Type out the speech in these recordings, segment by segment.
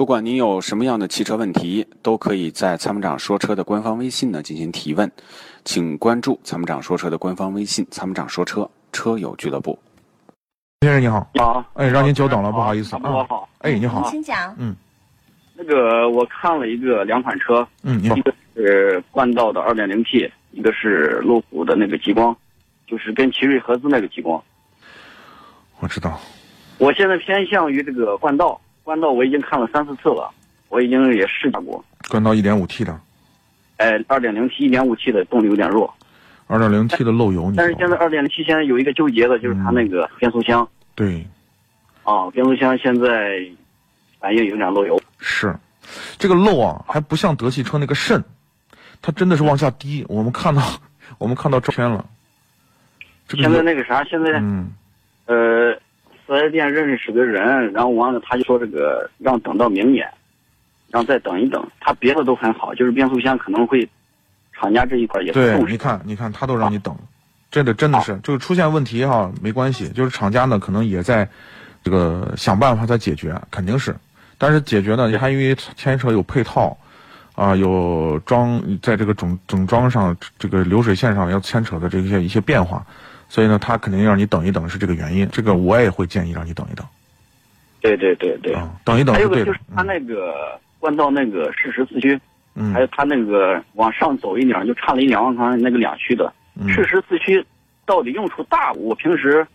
不管您有什么样的汽车问题，都可以在参谋长说车的官方微信呢进行提问，请关注参谋长说车的官方微信“参谋长说车车友俱乐部”。先生你好，你好，哎，让您久等了，不好意思啊。我好，哎，你好，请讲。嗯那个我看了一个两款车，嗯，一，个是冠道的 2.0T，一个是路虎的那个极光，就是跟奇瑞合资那个极光。我知道，我现在偏向于这个冠道，冠道我已经看了三四次了，我已经也试驾过。冠道 1.5T 的，哎二点零 T 一点五 T 的动力有点弱，二点零 T 的漏油，你但是现在知道吗 2.0T 现在有一个纠结的就是它那个变速箱对，啊，变速箱现在反应有点漏油。是，这个漏啊，还不像德系车那个渗，它真的是往下滴。我们看到，我们看到照片了。这个现在那个啥，现在嗯，呃，四 S 店认识个人，然后完了他就说这个让等到明年，让再等一等。他别的都很好，就是变速箱可能会，厂家这一块也不对，重视。你看，你看，他都让你等，这个真的是，就是出现问题哈，没关系，就是厂家呢可能也在，这个想办法在解决，肯定是，但是解决呢，还因为牵扯有配套，啊，有装在这个整整装上这个流水线上要牵扯的这些一些变化，所以呢，他肯定让你等一等是这个原因，这个我也会建议让你等一等，对对对对。啊，等一等还有个就是，他那个冠道那个适时四驱，嗯。还有他那个往上走一点就差了一两万块钱那个两驱的。嗯，适时四驱到底用处大？我平时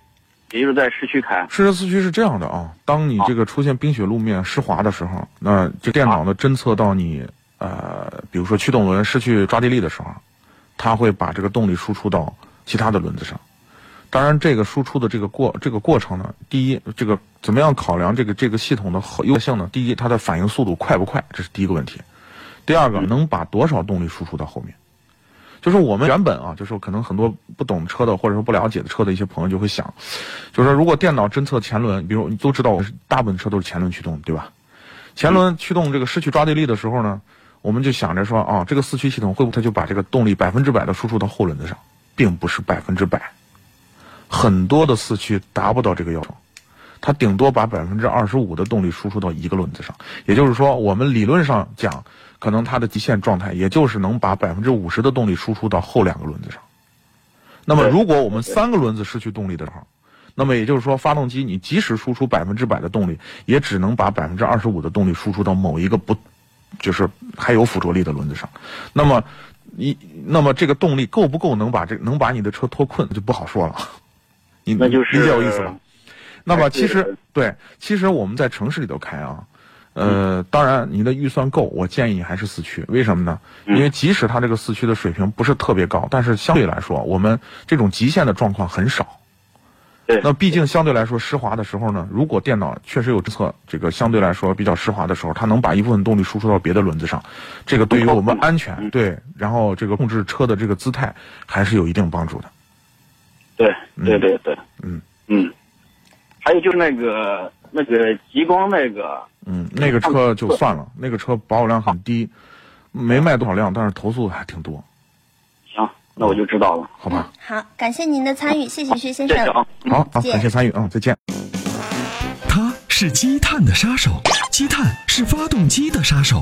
也就是在市区开，适时四驱是这样的啊，当你这个出现冰雪路面湿滑的时候，那这电脑呢侦测到你呃，比如说驱动轮失去抓地力的时候，它会把这个动力输出到其他的轮子上。当然，这个输出的这个过这个过程呢，第一，这个怎么样考量这个这个系统的好优性呢？第一，它的反应速度快不快，这是第一个问题。第二个，能把多少动力输出到后面？就是我们原本啊，就是可能很多不懂车的或者说不了解的车的一些朋友就会想，就是说如果电脑侦测前轮，比如你都知道，我是大部分车都是前轮驱动，对吧？前轮驱动这个失去抓地力的时候呢，我们就想着说啊，这个四驱系统会不会它就把这个动力百分之百的输出到后轮子上，并不是百分之百，很多的四驱达不到这个要求。它顶多把百分之二十五的动力输出到一个轮子上，也就是说，我们理论上讲，可能它的极限状态也就是能把百分之五十的动力输出到后两个轮子上。那么，如果我们三个轮子失去动力的时候，那么也就是说，发动机你即使输出百分之百的动力，也只能把百分之二十五的动力输出到某一个不，就是还有附着力的轮子上。那么，一那么这个动力够不够能把这能把你的车脱困，就不好说了。你那就是理解我意思吧？那么其实对，其实我们在城市里头开啊，呃，当然您的预算够，我建议你还是四驱。为什么呢？因为即使它这个四驱的水平不是特别高，但是相对来说，我们这种极限的状况很少。对那毕竟相对来说湿滑的时候呢，如果电脑确实有侦测这个相对来说比较湿滑的时候，它能把一部分动力输出到别的轮子上，这个对于我们安全嗯对，然后这个控制车的这个姿态还是有一定帮助的。对对对对，嗯嗯，还有就是那个那个极光那个，嗯，那个车就算了，那个车保有量很低，没卖多少辆，但是投诉还挺多，行，那我就知道了。好吧？好，感谢您的参与，谢谢薛先生。谢谢啊。好，好，感谢参与，啊，再见。它是积碳的杀手，积碳是发动机的杀手。